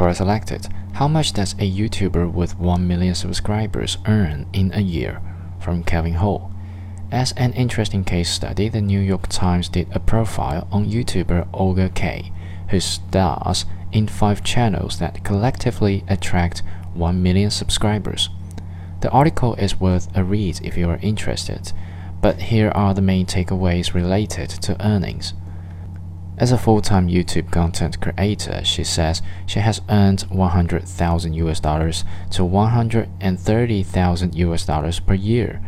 Quora selected How much does a YouTuber with 1 million subscribers earn in a year? from Kevin Hall. As an interesting case study, the New York Times did a profile on YouTuber Olga Kay, who stars in five channels that collectively attract 1 million subscribers. The article is worth a read if you are interested, but here are the main takeaways related to earnings. As a full-time YouTube content creator, she says she has earned 100,000 US dollars to 130,000 US dollars per year.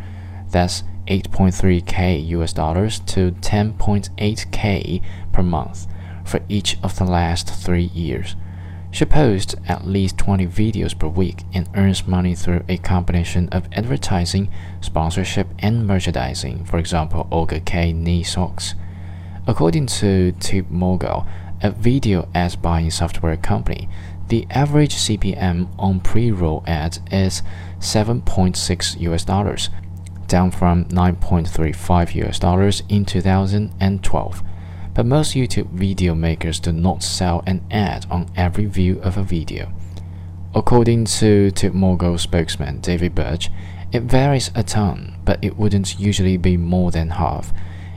That's 8.3k US dollars to 10.8k per month for each of the last three years. She posts at least 20 videos per week and earns money through a combination of advertising, sponsorship, and merchandising. For example, Olga Kay knee socks. According to TubeMogul, a video ad buying software company, the average CPM on pre-roll ads is 7.6 US dollars, down from 9.35 US dollars in 2012. But most YouTube video makers do not sell an ad on every view of a video. According to TubeMogul spokesman David Birch, it varies a ton, but it wouldn't usually be more than half.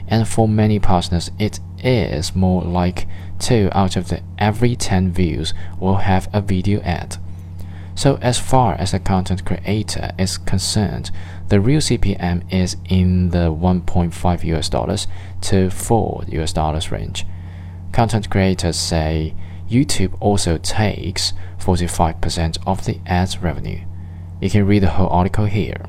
And for many partners, it is more like 2 out of the every 10 views will have a video ad. So as far as a content creator is concerned, the real CPM is in the 1.5 US dollars to 4 US dollars range. Content creators say YouTube also takes 45% of the ads revenue. You can read the whole article here.